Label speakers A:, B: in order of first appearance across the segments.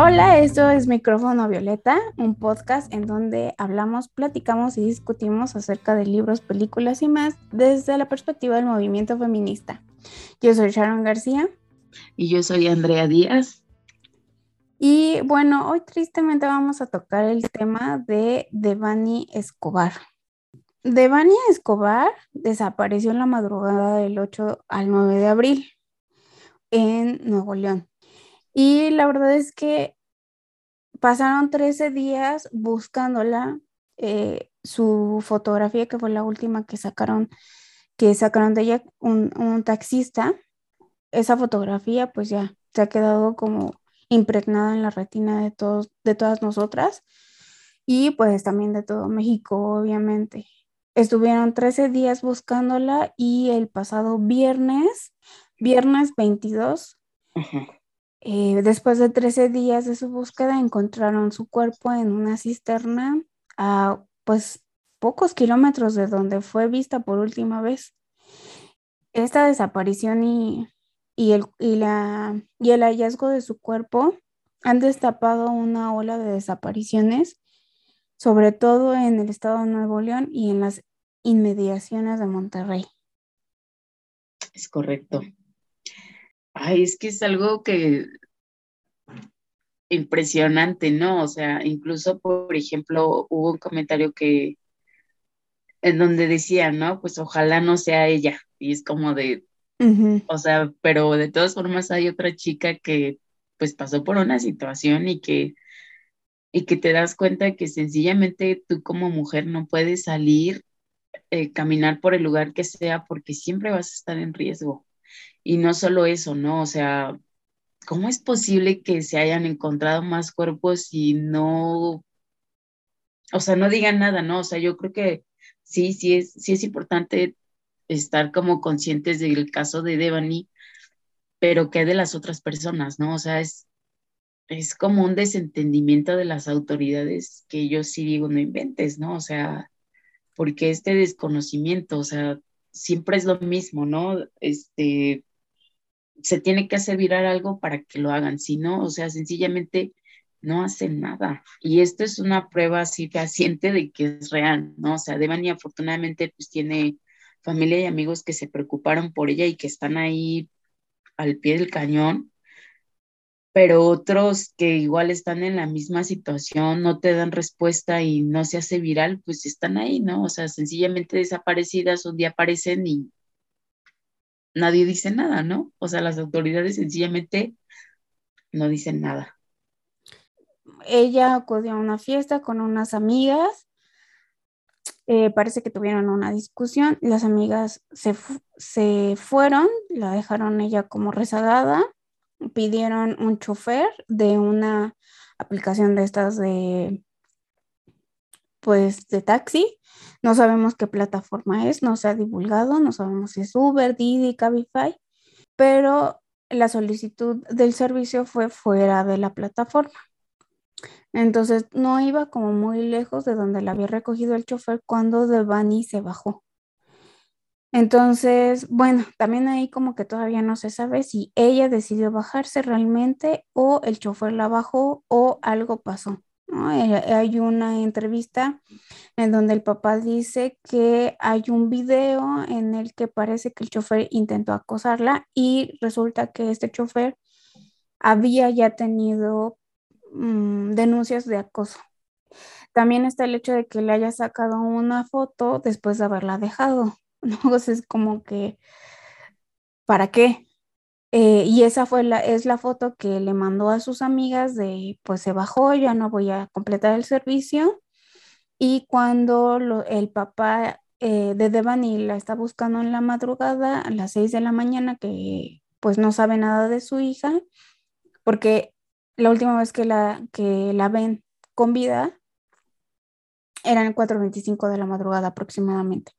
A: Hola, esto es Micrófono Violeta, un podcast en donde hablamos, platicamos y discutimos acerca de libros, películas y más desde la perspectiva del movimiento feminista. Yo soy Sharon García.
B: Y yo soy Andrea Díaz.
A: Y bueno, hoy tristemente vamos a tocar el tema de Devani Escobar. Devani Escobar desapareció en la madrugada del 8 al 9 de abril en Nuevo León. Y la verdad es que pasaron 13 días buscándola. Eh, su fotografía, que fue la última que sacaron, que sacaron de ella un, taxista, esa fotografía pues ya se ha quedado como impregnada en la retina de todos, de todas nosotras y pues también de todo México, obviamente. Estuvieron 13 días buscándola y el pasado viernes, viernes 22, eh, después de 13 días de su búsqueda, encontraron su cuerpo en una cisterna a pues pocos kilómetros de donde fue vista por última vez. Esta desaparición y, el, la, y el hallazgo de su cuerpo han destapado una ola de desapariciones, sobre todo en el estado de Nuevo León y en las inmediaciones de Monterrey.
B: Es correcto. Ay, es que es algo que impresionante, ¿no? O sea, incluso, por ejemplo, hubo un comentario que en donde decía, ¿no? Pues ojalá no sea ella. Y es como de, o sea, pero de todas formas hay otra chica que pues pasó por una situación y que y que te das cuenta que sencillamente tú como mujer no puedes salir, eh, caminar por el lugar que sea porque siempre vas a estar en riesgo. Y no solo eso, ¿no? O sea, ¿cómo es posible que se hayan encontrado más cuerpos y no, o sea, no digan nada, ¿no? O sea, yo creo que sí, sí es, sí es importante estar como conscientes del caso de Devani, pero ¿qué de las otras personas, no? O sea, es, es como un desentendimiento de las autoridades que yo sí digo, no inventes, ¿no? O sea, porque este desconocimiento, o sea, siempre es lo mismo, ¿no? Este, se tiene que hacer virar algo para que lo hagan, si no, o sea, sencillamente no hacen nada. Y esto es una prueba así fehaciente de que es real, ¿no? O sea, Devani afortunadamente pues tiene familia y amigos que se preocuparon por ella y que están ahí al pie del cañón, pero otros que igual están en la misma situación, no te dan respuesta y no se hace viral, pues están ahí, ¿no? O sea, sencillamente desaparecidas, un día aparecen y nadie dice nada, ¿no? O sea, las autoridades sencillamente no dicen nada.
A: Ella acudió a una fiesta con unas amigas. Eh, parece que tuvieron una discusión. Las amigas se, se fueron, la dejaron ella como rezagada pidieron un chofer de una aplicación de estas de pues de taxi. No sabemos qué plataforma es, no se ha divulgado, no sabemos si es Uber, Didi, Cabify, pero la solicitud del servicio fue fuera de la plataforma. Entonces no iba como muy lejos de donde la había recogido el chofer cuando Devani se bajó. Entonces, bueno, también ahí como que todavía no se sabe si ella decidió bajarse realmente o el chofer la bajó o algo pasó. Eh, hay una entrevista en donde el papá dice que hay un video en el que parece que el chofer intentó acosarla y resulta que este chofer había ya tenido mm, denuncias de acoso. También está el hecho de que le haya sacado una foto después de haberla dejado. es como que, ¿para qué? Eh, y esa fue la, es la foto que le mandó a sus amigas de, pues se bajó, ya no voy a completar el servicio. Y cuando el papá eh, de Devani la está buscando en la madrugada, a las 6 de la mañana, que pues no sabe nada de su hija, porque la última vez que la, que la ven con vida eran 4.25 de la madrugada aproximadamente.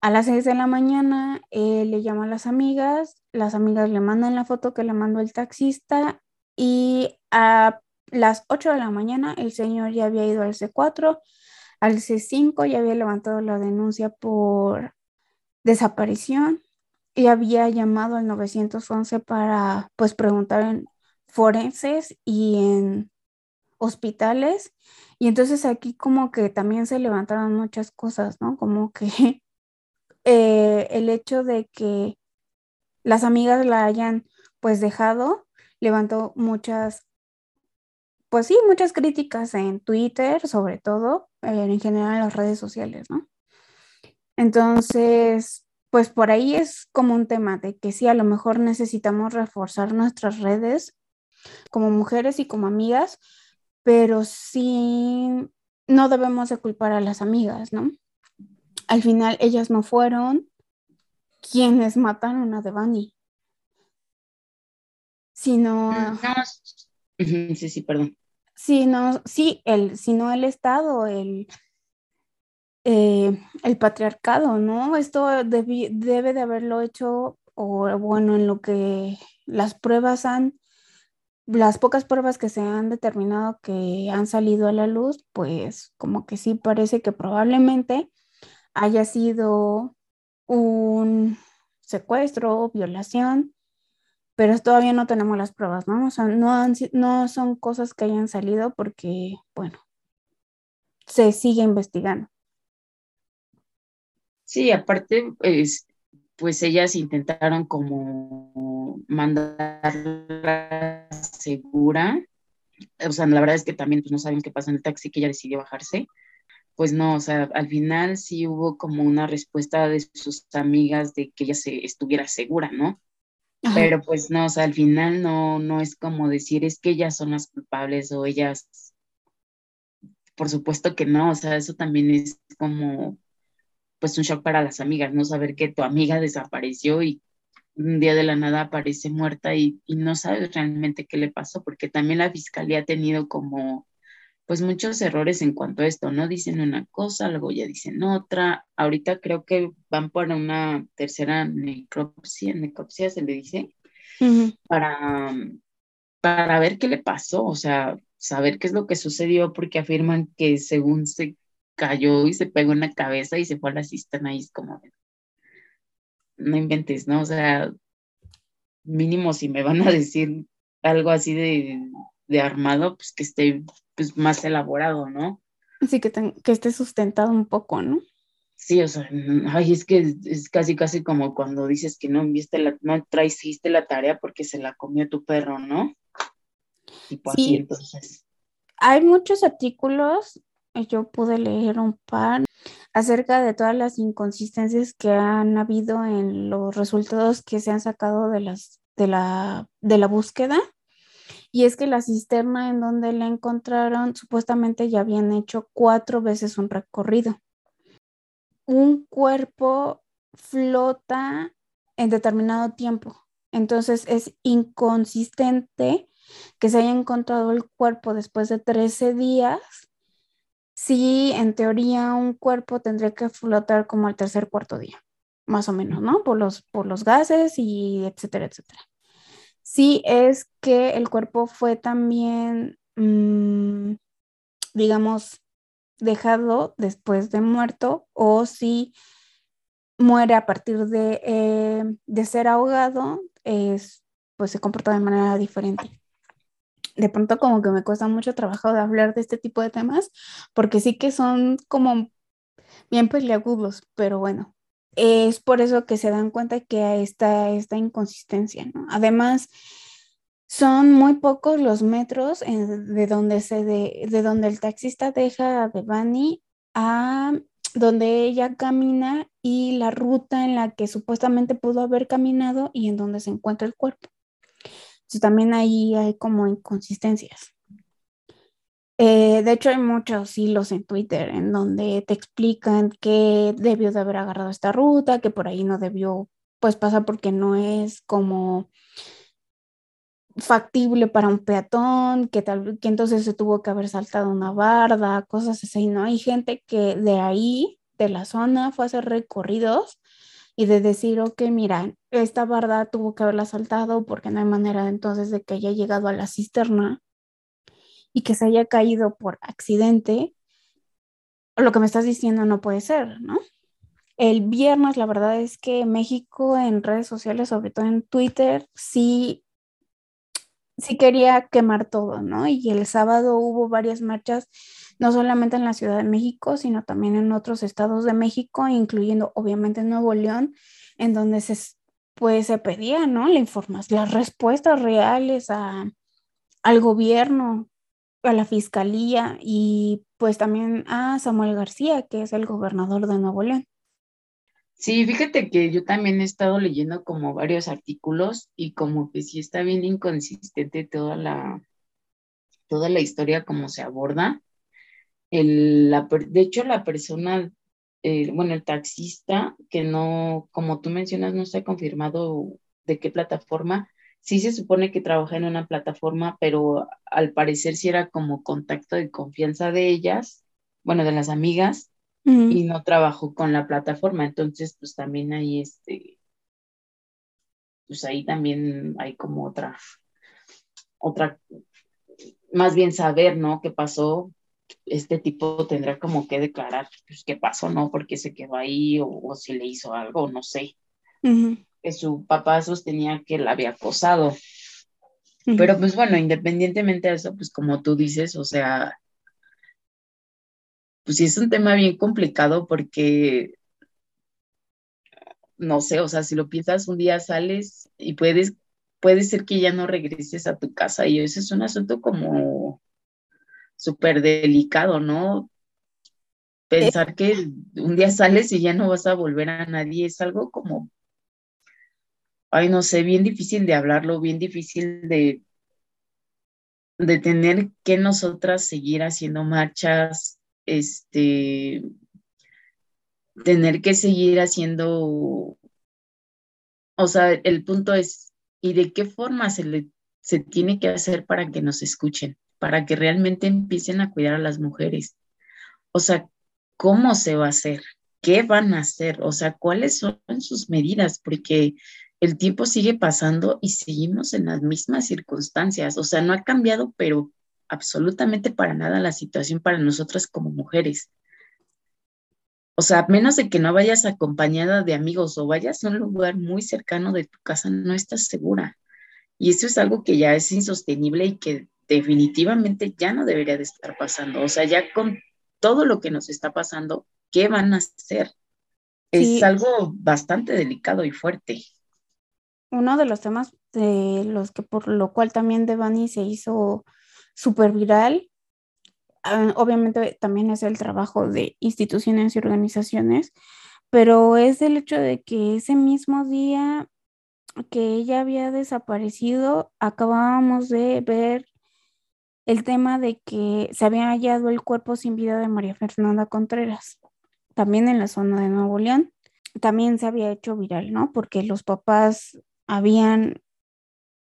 A: A las 6 de la mañana eh, le llama a las amigas, las amigas le mandan la foto que le mandó el taxista y a las 8 de la mañana el señor ya había ido al C4, al C5 ya había levantado la denuncia por desaparición y había llamado al 911 para pues preguntar forenses y en hospitales. Y entonces aquí como que también se levantaron muchas cosas, ¿no? Como que eh, el hecho de que las amigas la hayan pues dejado levantó muchas, pues sí, muchas críticas en Twitter, sobre todo, en general en las redes sociales, ¿no? Entonces, pues por ahí es como un tema de que sí, a lo mejor necesitamos reforzar nuestras redes como mujeres y como amigas, pero sí no debemos de culpar a las amigas, ¿no? Al final ellas no fueron quienes mataron a Devani, sino...
B: Mm, sí, sí, perdón.
A: Sino, sí, el, sino el Estado, el, eh, el patriarcado, ¿no? Esto debe de haberlo hecho, o bueno, en lo que las pruebas han las pocas pruebas que se han determinado que han salido a la luz, pues como que sí parece que probablemente haya sido un secuestro, violación, pero todavía no tenemos las pruebas, ¿no? O sea, no, no son cosas que hayan salido porque, bueno, se sigue investigando.
B: Sí, aparte, pues, pues ellas intentaron como mandarla segura. O sea, la verdad es que también pues, no saben qué pasa en el taxi, que ella decidió bajarse. Pues no, o sea, al final sí hubo como una respuesta de sus amigas de que ella se estuviera segura, ¿no? Pero pues no, o sea, al final no, no es como decir es que ellas son las culpables o ellas, por supuesto que no, o sea, eso también es como pues un shock para las amigas, no saber que tu amiga desapareció y un día de la nada aparece muerta y, no sabes realmente qué le pasó, porque también la fiscalía ha tenido como pues muchos errores en cuanto a esto, ¿no? Dicen una cosa, luego ya dicen otra. Ahorita creo que van por una tercera necropsia, necropsia se le dice, para, para ver qué le pasó, o sea, saber qué es lo que sucedió, porque afirman que según se cayó y se pegó en la cabeza y se fue a la cisterna y es como, no inventes, ¿no? O sea, mínimo si me van a decir algo así de, de armado, pues que esté pues, más elaborado, ¿no?
A: Sí, que, que esté sustentado un poco, ¿no?
B: Sí, o sea, ay, es que es, casi, casi como cuando dices que no viste la, no traiciste la tarea porque se la comió tu perro, ¿no? Sí. así, entonces.
A: Hay muchos artículos yo pude leer un par acerca de todas las inconsistencias que han habido en los resultados que se han sacado de, las, de, la, de la búsqueda. Y es que la cisterna en donde la encontraron supuestamente ya habían hecho cuatro veces un recorrido. Un cuerpo flota en determinado tiempo. Entonces es inconsistente que se haya encontrado el cuerpo después de 13 días sí, en teoría un cuerpo tendría que flotar como al tercer cuarto día, más o menos, ¿no? Por los, por los gases y etcétera, etcétera. Sí es que el cuerpo fue también, mm, digamos, dejado después de muerto o si muere a partir de, eh, de ser ahogado, es, pues se comporta de manera diferente. De pronto como que me cuesta mucho trabajo de hablar de este tipo de temas, porque sí que son como bien peliagudos, pero bueno, es por eso que se dan cuenta que está esta inconsistencia, ¿no? Además, son muy pocos los metros de, donde se de, de, donde el taxista deja a Devani a donde ella camina y la ruta en la que supuestamente pudo haber caminado y en donde se encuentra el cuerpo. Entonces también ahí hay como inconsistencias. Eh, de hecho, hay muchos hilos en Twitter en donde te explican que debió de haber agarrado esta ruta, que por ahí no debió pues pasar porque no es como factible para un peatón, que tal que entonces se tuvo que haber saltado una barda, cosas así, ¿no? Hay gente que de ahí, de la zona, fue a hacer recorridos y de decir, ok, mira, esta barda tuvo que haberla saltado porque no hay manera entonces de que haya llegado a la cisterna y que se haya caído por accidente, lo que me estás diciendo no puede ser, ¿no? El viernes, la verdad es que México en redes sociales, sobre todo en Twitter, sí sí quería quemar todo, ¿no? Y el sábado hubo varias marchas, no solamente en la Ciudad de México, sino también en otros estados de México, incluyendo obviamente Nuevo León, en donde se, pues, se pedía, ¿no? La información, las respuestas reales a, al gobierno, a la fiscalía y pues también a Samuel García, que es el gobernador de Nuevo León.
B: Sí, fíjate que yo también he estado leyendo como varios artículos y como que sí está bien inconsistente toda la, toda la historia como se aborda. El, la, de hecho, la persona, bueno, el taxista, que no, como tú mencionas, no está confirmado de qué plataforma, sí se supone que trabaja en una plataforma, pero al parecer sí era como contacto de confianza de ellas, bueno, de las amigas, y no trabajó con la plataforma. Entonces, pues también hay este, pues ahí también hay como otra, otra, más bien saber, ¿no? ¿Qué pasó? Este tipo tendrá como que declarar, pues, qué pasó, ¿no? Porque se quedó ahí o, si le hizo algo, no sé. Que su papá sostenía que la había acosado. Pero pues bueno, independientemente de eso, pues como tú dices, o sea, pues sí es un tema bien complicado porque, no sé, o sea, si lo piensas, un día sales y puedes, puede ser que ya no regreses a tu casa y eso es un asunto como súper delicado, ¿no? Pensar que un día sales y ya no vas a volver a nadie es algo como, ay, no sé, bien difícil de hablarlo, bien difícil de, de tener que nosotras seguir haciendo marchas, este, tener que seguir haciendo, o sea, el punto es, ¿y de qué forma se, le, se tiene que hacer para que nos escuchen, para que realmente empiecen a cuidar a las mujeres? O sea, ¿cómo se va a hacer? ¿Qué van a hacer? O sea, ¿cuáles son sus medidas? Porque el tiempo sigue pasando y seguimos en las mismas circunstancias. O sea, no ha cambiado, pero absolutamente para nada la situación para nosotras como mujeres. O sea, menos de que no vayas acompañada de amigos o vayas a un lugar muy cercano de tu casa, no estás segura. Y eso es algo que ya es insostenible y que definitivamente ya no debería de estar pasando. O sea, ya con todo lo que nos está pasando, ¿qué van a hacer? Es algo bastante delicado y fuerte.
A: Uno de los temas de los que por lo cual también Devani se hizo súper viral. Ah, obviamente también es el trabajo de instituciones y organizaciones, pero es el hecho de que ese mismo día que ella había desaparecido, acabábamos de ver el tema de que se había hallado el cuerpo sin vida de María Fernanda Contreras, también en la zona de Nuevo León. También se había hecho viral, ¿no? Porque los papás habían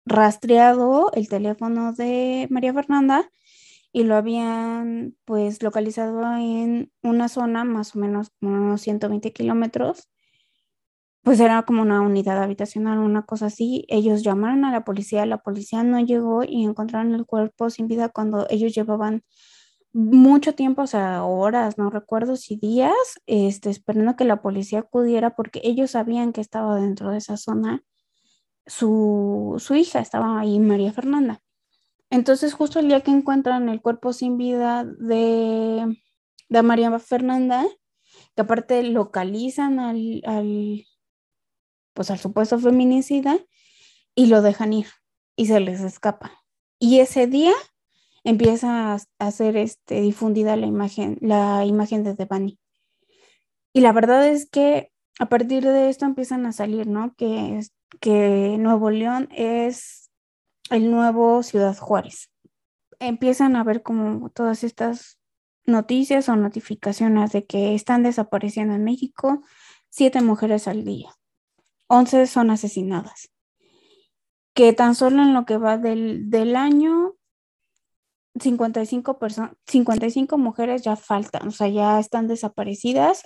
A: rastreado el teléfono de María Fernanda y lo habían pues localizado en una zona más o menos como unos 120 kilómetros. Pues era como una unidad habitacional, una cosa así. Ellos llamaron a la policía, la policía no llegó y encontraron el cuerpo sin vida cuando ellos llevaban mucho tiempo, o sea, horas, no recuerdo si días, este, esperando que la policía acudiera porque ellos sabían que estaba dentro de esa zona su, hija, estaba ahí María Fernanda. Entonces, justo el día que encuentran el cuerpo sin vida de, de María Fernanda, que aparte localizan al, al, pues al supuesto feminicida y lo dejan ir y se les escapa. Y ese día empieza a, hacer este, difundida la imagen, la imagen de Devani. Y la verdad es que a partir de esto empiezan a salir, ¿no? Que que Nuevo León es el nuevo Ciudad Juárez. Empiezan a ver como todas estas noticias o notificaciones de que están desapareciendo en México siete mujeres al día. Once son asesinadas. Que tan solo en lo que va del, del año, 55, 55 mujeres ya faltan, o sea, ya están desaparecidas.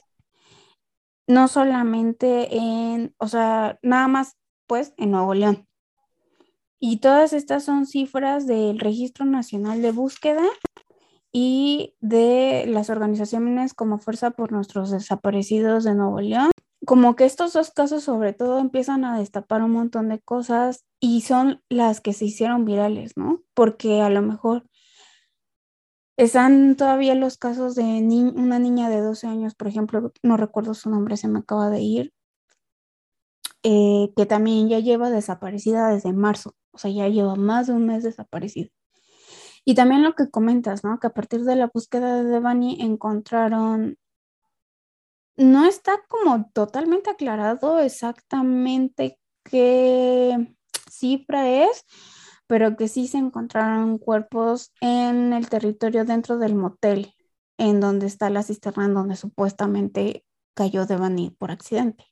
A: No solamente en, o sea, nada más pues en Nuevo León. Y todas estas son cifras del Registro Nacional de Búsqueda y de las organizaciones como Fuerza por Nuestros Desaparecidos de Nuevo León como que estos dos casos sobre todo empiezan a destapar un montón de cosas y son las que se hicieron virales, ¿no? Porque a lo mejor están todavía los casos de una niña de 12 años, por ejemplo, no recuerdo su nombre, se me acaba de ir, eh, que también ya lleva desaparecida desde marzo, o sea, ya lleva más de un mes desaparecida. Y también lo que comentas, ¿no? Que a partir de la búsqueda de Devani encontraron, no está como totalmente aclarado exactamente qué cifra es, pero que sí se encontraron cuerpos en el territorio dentro del motel, en donde está la cisterna en donde supuestamente cayó Devani por accidente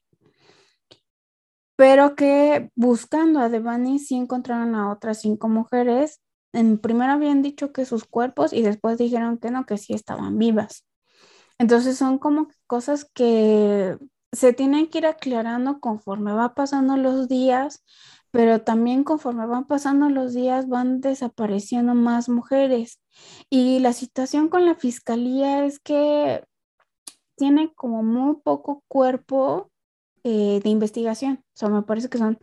A: pero que buscando a Devani sí encontraron a otras cinco mujeres. En primero habían dicho que sus cuerpos y después dijeron que no, que sí estaban vivas. Entonces son como cosas que se tienen que ir aclarando conforme va pasando los días, pero también conforme van pasando los días van desapareciendo más mujeres. Y la situación con la fiscalía es que tiene como muy poco cuerpo eh, de investigación. O sea, me parece que son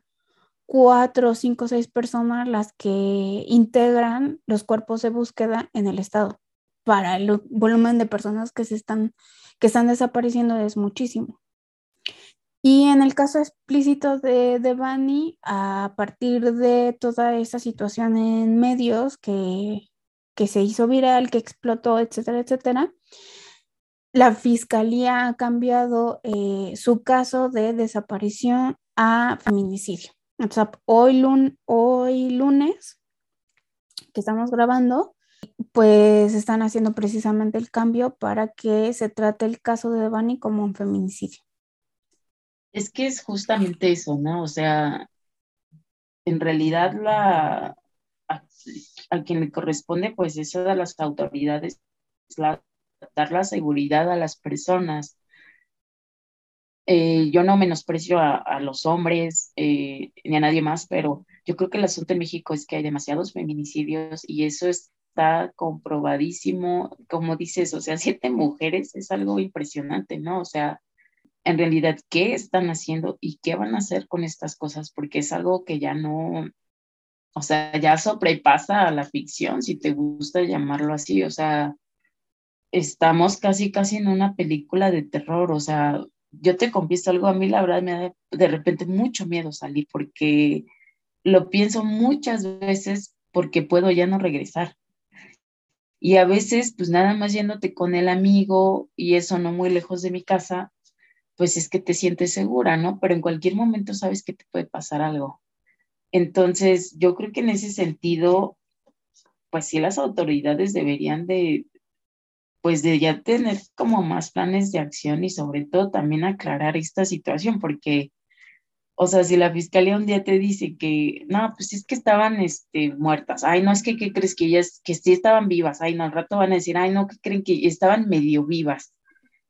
A: cuatro, cinco, seis personas las que integran los cuerpos de búsqueda en el estado. Para el volumen de personas que se están, que están desapareciendo es muchísimo. Y en el caso explícito de, de Bani, a partir de toda esa situación en medios que, que se hizo viral, que explotó, etcétera, etcétera, la fiscalía ha cambiado eh, su caso de desaparición a feminicidio. O sea, hoy, lunes, que estamos grabando, pues están haciendo precisamente el cambio para que se trate el caso de Devani como un feminicidio.
B: Es que es justamente eso, ¿no? O sea, en realidad la a, quien le corresponde, pues es a las autoridades dar la seguridad a las personas. Eh, yo no menosprecio a, los hombres eh, ni a nadie más, pero yo creo que el asunto en México es que hay demasiados feminicidios y eso está comprobadísimo. Como dices, o sea, siete mujeres es algo impresionante, ¿no? O sea, en realidad, ¿qué están haciendo y qué van a hacer con estas cosas? Porque es algo que ya no, o sea, ya sobrepasa a la ficción, si te gusta llamarlo así, o sea, estamos casi, casi en una película de terror, o sea, yo te confieso algo, a mí la verdad me da de repente mucho miedo salir porque lo pienso muchas veces porque puedo ya no regresar. Y a veces, pues nada más yéndote con el amigo y eso no muy lejos de mi casa, pues es que te sientes segura, ¿no? Pero en cualquier momento sabes que te puede pasar algo. Entonces, yo creo que en ese sentido, pues sí, las autoridades deberían de, pues de ya tener como más planes de acción y sobre todo también aclarar esta situación, porque, o sea, si la fiscalía un día te dice que, no, pues es que estaban este, muertas, ay, no, es que, ¿qué crees que ellas, que sí estaban vivas? Ay, no, al rato van a decir, ay, no, que creen que estaban medio vivas?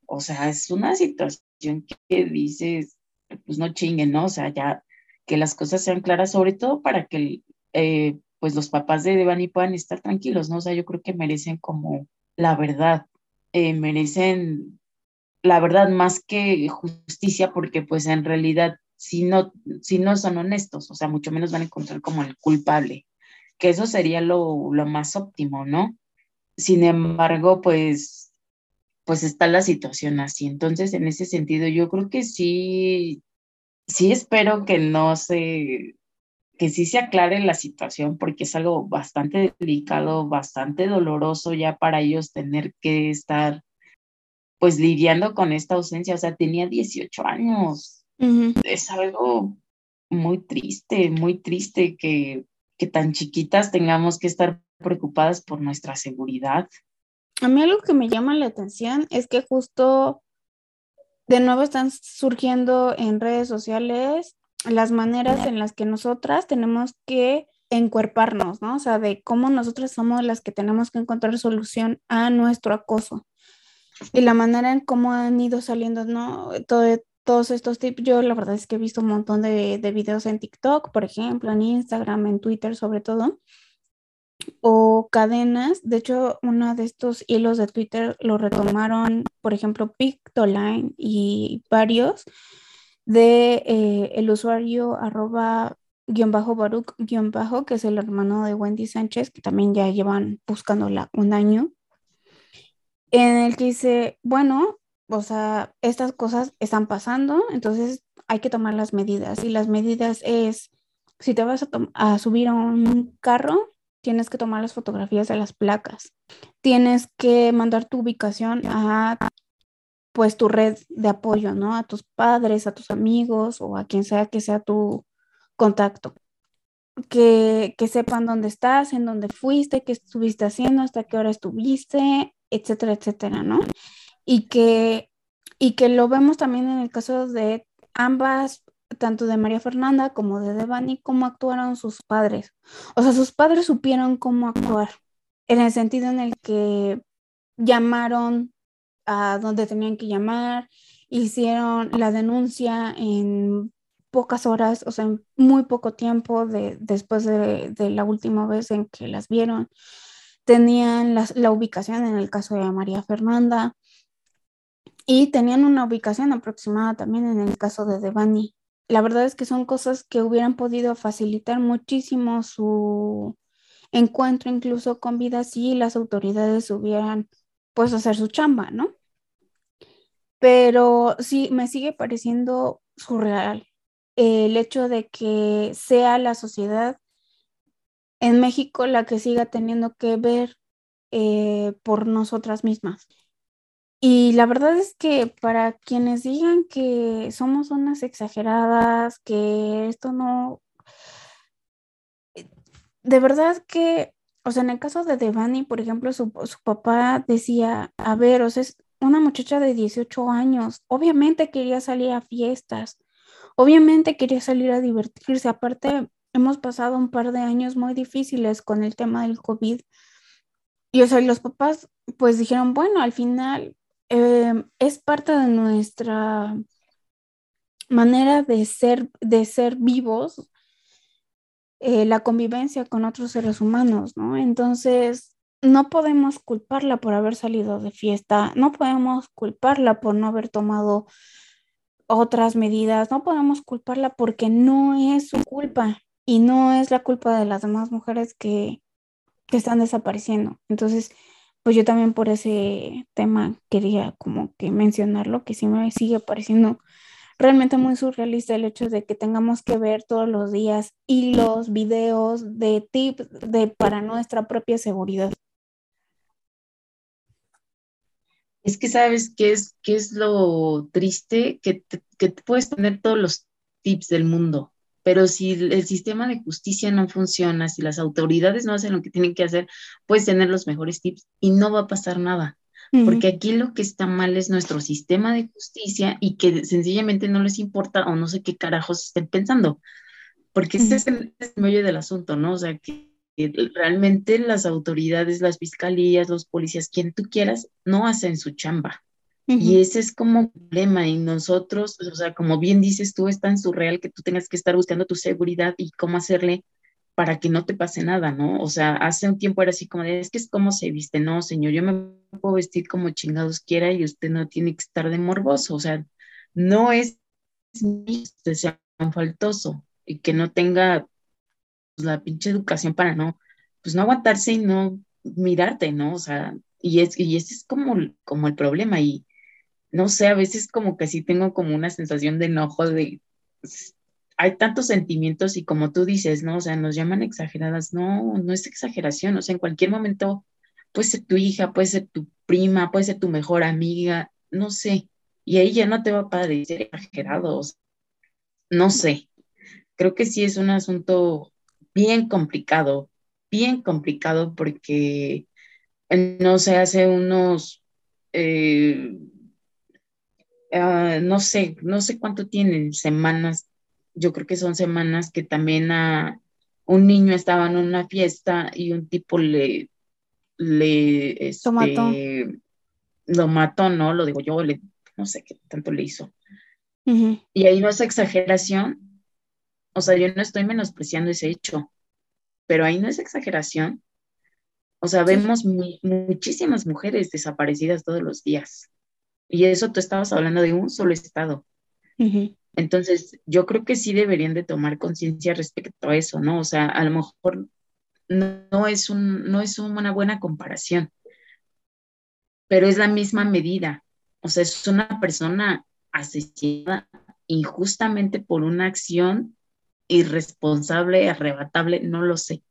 B: O sea, es una situación que dices, pues no chinguen, ¿no? O sea, ya que las cosas sean claras, sobre todo para que, eh, pues los papás de Devani puedan estar tranquilos, ¿no? O sea, yo creo que merecen como la verdad, eh, merecen la verdad más que justicia, porque pues en realidad si no, si no son honestos, o sea, mucho menos van a encontrar como el culpable, que eso sería lo, lo más óptimo, ¿no? Sin embargo, pues, pues está la situación así. Entonces, en ese sentido, yo creo que sí, sí espero que no se, que sí se aclare la situación porque es algo bastante delicado, bastante doloroso ya para ellos tener que estar pues lidiando con esta ausencia. O sea, tenía 18 años. Es algo muy triste, muy triste que, que tan chiquitas tengamos que estar preocupadas por nuestra seguridad.
A: A mí algo que me llama la atención es que justo de nuevo están surgiendo en redes sociales las maneras en las que nosotras tenemos que encuerparnos, ¿no? O sea, de cómo nosotras somos las que tenemos que encontrar solución a nuestro acoso. Y la manera en cómo han ido saliendo, ¿no? Todo, todos estos tips, yo la verdad es que he visto un montón de, de videos en TikTok, por ejemplo, en Instagram, en Twitter sobre todo, o cadenas. De hecho, uno de estos hilos de Twitter lo retomaron, por ejemplo, Pictoline y varios, de eh, el usuario arroba guion bajo Baruch guion bajo, que es el hermano de Wendy Sánchez, que también ya llevan buscándola un año, en el que dice, bueno, o sea, estas cosas están pasando, entonces hay que tomar las medidas. Y las medidas es, si te vas a, a subir a un carro, tienes que tomar las fotografías de las placas. Tienes que mandar tu ubicación a pues tu red de apoyo, ¿no? A tus padres, a tus amigos o a quien sea que sea tu contacto. Que, que sepan dónde estás, en dónde fuiste, qué estuviste haciendo, hasta qué hora estuviste, etcétera, etcétera, ¿no? Y que, y que lo vemos también en el caso de ambas, tanto de María Fernanda como de Devani, cómo actuaron sus padres. O sea, sus padres supieron cómo actuar, en el sentido en el que llamaron a donde tenían que llamar, hicieron la denuncia en pocas horas, o sea, en muy poco tiempo de, después de, la última vez en que las vieron. Tenían la ubicación en el caso de María Fernanda y tenían una ubicación aproximada también en el caso de Devani. La verdad es que son cosas que hubieran podido facilitar muchísimo su encuentro incluso con vida si las autoridades hubieran pues hacer su chamba, ¿no? Pero sí, me sigue pareciendo surreal el hecho de que sea la sociedad en México la que siga teniendo que ver eh, por nosotras mismas. Y la verdad es que para quienes digan que somos unas exageradas, que esto no... De verdad que o sea, en el caso de Devani, por ejemplo, su, papá decía, a ver, o sea, es una muchacha de 18 años, obviamente quería salir a fiestas, obviamente quería salir a divertirse, aparte hemos pasado un par de años muy difíciles con el tema del COVID. Y o sea, los papás pues dijeron, bueno, al final em, es parte de nuestra manera de ser, de ser vivos eh, la convivencia con otros seres humanos, ¿no? Entonces, no podemos culparla por haber salido de fiesta, no podemos culparla por no haber tomado otras medidas, no podemos culparla porque no es su culpa y no es la culpa de las demás mujeres que, que están desapareciendo. Entonces, pues yo también por ese tema quería como que mencionarlo, que sí me sigue pareciendo realmente muy surrealista el hecho de que tengamos que ver todos los días hilos, videos de tips de, para nuestra propia seguridad.
B: Es que sabes qué es, qué es lo triste, que, que puedes tener todos los tips del mundo, pero si el sistema de justicia no funciona, si las autoridades no hacen lo que tienen que hacer, puedes tener los mejores tips y no va a pasar nada porque aquí lo que está mal es nuestro sistema de justicia y que sencillamente no les importa o no sé qué carajos estén pensando, porque ese es el, medio del asunto, ¿no? O sea, que, realmente las autoridades, las fiscalías, los policías, quien tú quieras, no hacen su chamba. Y ese es como un problema. Y nosotros, o sea, como bien dices tú, es tan surreal que tú tengas que estar buscando tu seguridad y cómo hacerle para que no te pase nada, ¿no? O sea, hace un tiempo era así como de, es que es como se viste, no, señor, yo me puedo vestir como chingados quiera y usted no tiene que estar de morboso, o sea, no es usted sea faltoso y que no tenga pues, la pinche educación para no, pues no aguantarse y no mirarte, ¿no? O sea, y es, y ese es como, como el problema y no sé, a veces como que sí tengo como una sensación de enojo de hay tantos sentimientos y como tú dices, ¿no? O sea, nos llaman exageradas. No, no es exageración. O sea, en cualquier momento puede ser tu hija, puede ser tu prima, puede ser tu mejor amiga, no sé. Y ahí ya no te va a parecer exagerado. no sé. Creo que sí es un asunto bien complicado, bien complicado porque, no sé, hace unos, eh, ah, no sé, no sé cuánto tienen semanas yo creo que son semanas que también a un niño estaba en una fiesta y un tipo le, le, este, lo mató. Lo mató, ¿no? Lo digo yo, le, no sé qué tanto le hizo. Y ahí no es exageración. O sea, yo no estoy menospreciando ese hecho, pero ahí no es exageración. O sea, vemos muchísimas mujeres desaparecidas todos los días. Y eso tú estabas hablando de un solo estado. Entonces, yo creo que sí deberían de tomar conciencia respecto a eso, ¿no? O sea, a lo mejor no, es, un, no es una buena comparación, pero es la misma medida. O sea, es una persona asesinada injustamente por una acción irresponsable, arrebatable, no lo sé.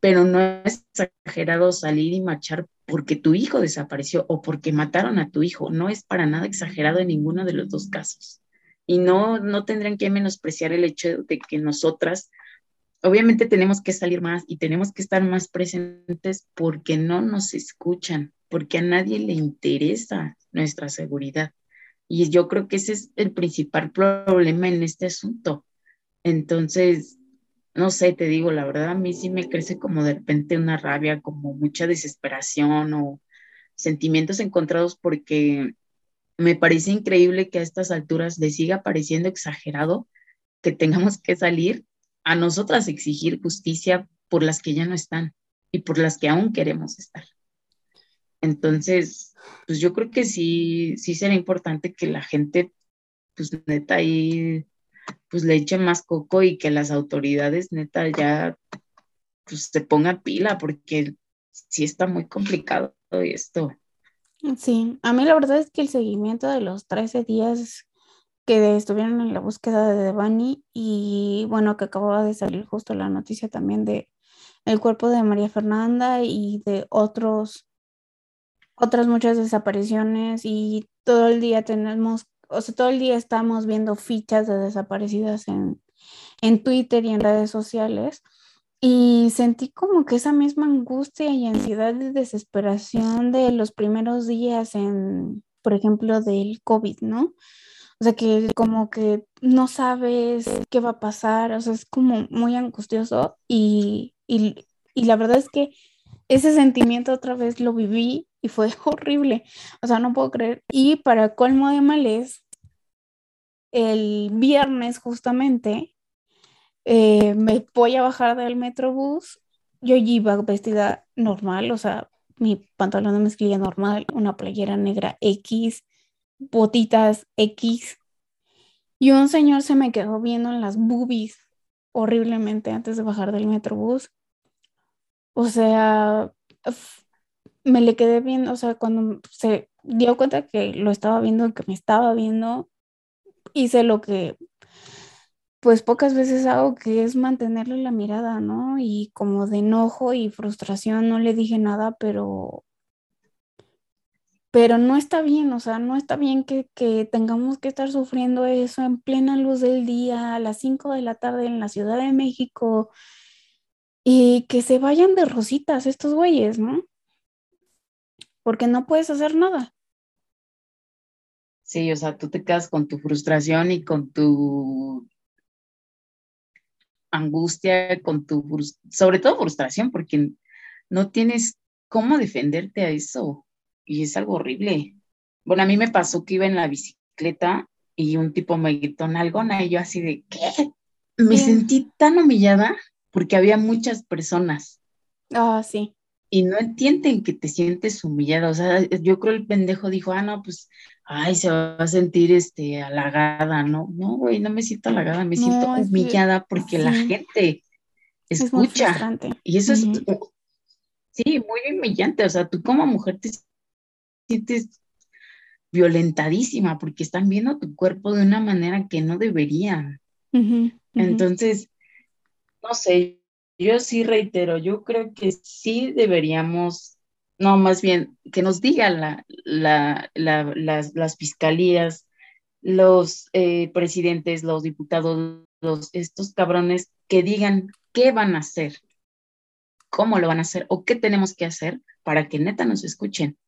B: Pero no es exagerado salir y marchar porque tu hijo desapareció o porque mataron a tu hijo. No es para nada exagerado en ninguno de los dos casos. Y no, no tendrán que menospreciar el hecho de que nosotras, obviamente tenemos que salir más y tenemos que estar más presentes porque no nos escuchan, porque a nadie le interesa nuestra seguridad. Y yo creo que ese es el principal problema en este asunto. Entonces, no sé, te digo, la verdad a mí sí me crece como de repente una rabia, como mucha desesperación o sentimientos encontrados porque me parece increíble que a estas alturas le siga pareciendo exagerado que tengamos que salir a nosotras exigir justicia por las que ya no están y por las que aún queremos estar. Entonces, pues yo creo que sí, sí será importante que la gente, pues neta, ahí, pues le eche más coco y que las autoridades, neta, ya, pues se pongan pila, porque sí está muy complicado esto.
A: Sí, a mí la verdad es que el seguimiento de los 13 días que estuvieron en la búsqueda de Devani y bueno, que acababa de salir justo la noticia también de el cuerpo de María Fernanda y de otros otras muchas desapariciones y todo el día tenemos, o sea, todo el día estamos viendo fichas de desaparecidas en, en Twitter y en redes sociales. Y sentí como que esa misma angustia y ansiedad y desesperación de los primeros días en, por ejemplo, del COVID, ¿no? O sea, que como que no sabes qué va a pasar, o sea, es como muy angustioso y, y, y la verdad es que ese sentimiento otra vez lo viví y fue horrible. O sea, no puedo creer. Y para colmo de males, el viernes justamente eh, me voy a bajar del metrobús. Yo iba vestida normal, o sea, mi pantalón de mezclilla normal, una playera negra X, botitas X. Y un señor se me quedó viendo en las boobies horriblemente antes de bajar del metrobús. O sea, me le quedé viendo, o sea, cuando se dio cuenta que lo estaba viendo, que me estaba viendo, hice lo que pues pocas veces hago, que es mantenerle la mirada, ¿no? Y como de enojo y frustración no le dije nada, pero pero no está bien, o sea, no está bien que, que, tengamos que estar sufriendo eso en plena luz del día, a las 5 de la tarde en la Ciudad de México, y que se vayan de rositas estos güeyes, ¿no? Porque no puedes hacer nada.
B: Sí, o sea, tú te quedas con tu frustración y con tu angustia, con tu, sobre todo frustración, porque no tienes cómo defenderte a eso y es algo horrible. Bueno, a mí me pasó que iba en la bicicleta y un tipo me gritó algo y yo así de, ¿qué? Me sentí tan humillada porque había muchas personas.
A: Ah, sí.
B: Y no entienden que te sientes humillada. O sea, yo creo el pendejo dijo, ah, no, pues, ay, se va a sentir este, halagada, ¿no? No, güey, no me siento halagada, me siento humillada porque la gente escucha. y eso es, sí, muy humillante. O sea, tú como mujer te sientes violentadísima porque están viendo tu cuerpo de una manera que no deberían. Entonces, no sé, yo sí reitero, yo creo que sí deberíamos, no, más bien, que nos digan la, la, las, las, fiscalías, los eh, presidentes, los diputados, los, estos cabrones, que digan qué van a hacer, cómo lo van a hacer o qué tenemos que hacer para que neta nos escuchen.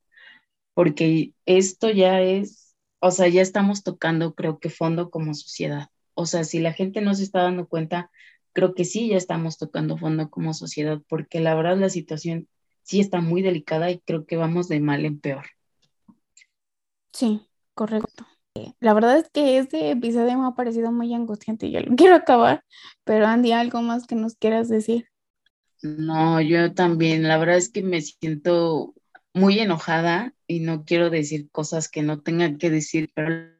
B: Porque esto ya es, o sea, ya estamos tocando, creo que fondo como sociedad. O sea, si la gente no se está dando cuenta, creo que sí ya estamos tocando fondo como sociedad, porque la verdad la situación sí está muy delicada y creo que vamos de mal en peor.
A: Sí, correcto. La verdad es que este episodio me ha parecido muy angustiante y yo lo quiero acabar, pero Andy, ¿algo más que nos quieras decir?
B: No, yo también, la verdad es que me siento muy enojada y no quiero decir cosas que no tengan que decir, pero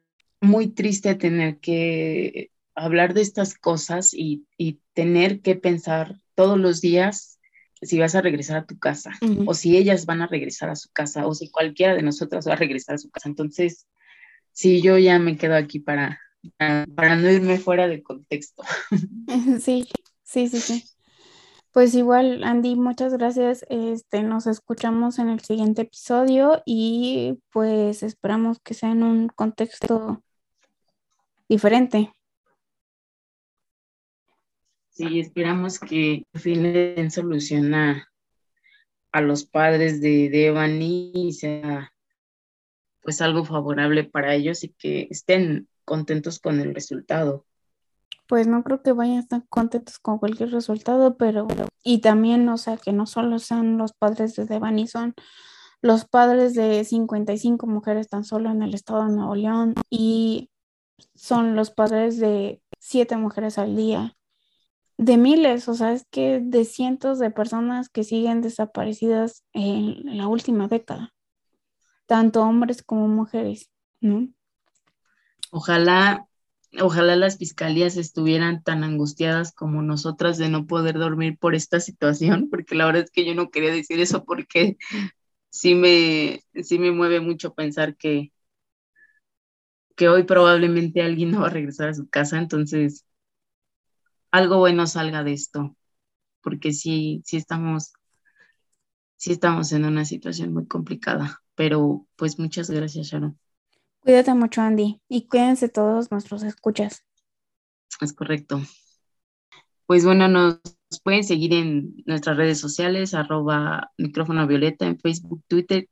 B: muy triste tener que hablar de estas cosas y, tener que pensar todos los días si vas a regresar a tu casa o si ellas van a regresar a su casa o si cualquiera de nosotras va a regresar a su casa. Entonces, sí, yo ya me quedo aquí para, para no irme fuera del contexto.
A: Sí, sí, sí, sí. Pues igual, Andy, muchas gracias. Este, nos escuchamos en el siguiente episodio y pues esperamos que sea en un contexto diferente.
B: Sí, esperamos que al fin le den solución a, los padres de Devani y sea pues algo favorable para ellos y que estén contentos con el resultado.
A: Pues no creo que vayan a estar contentos con cualquier resultado, pero y también, o sea, que no solo sean los padres de Devani, son los padres de 55 mujeres tan solo en el estado de Nuevo León y son los padres de siete mujeres al día, de miles, o sea, es que de cientos de personas que siguen desaparecidas en la última década, tanto hombres como mujeres, ¿no?
B: Ojalá, ojalá las fiscalías estuvieran tan angustiadas como nosotras de no poder dormir por esta situación, porque la verdad es que yo no quería decir eso porque sí me, sí me mueve mucho pensar que, que hoy probablemente alguien no va a regresar a su casa, entonces algo bueno salga de esto, porque sí, sí estamos, sí estamos en una situación muy complicada, pero pues muchas gracias, Sharon.
A: Cuídate mucho, Andy, y cuídense todos nuestros escuchas.
B: Es correcto. Pues bueno, nos pueden seguir en nuestras redes sociales, arroba micrófono violeta en Facebook, Twitter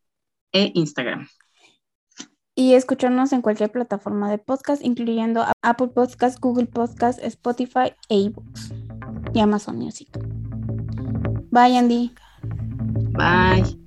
B: e Instagram
A: y escucharnos en cualquier plataforma de podcast, incluyendo Apple Podcast, Google Podcast, Spotify e y Amazon Music. Bye, Andy.
B: Bye.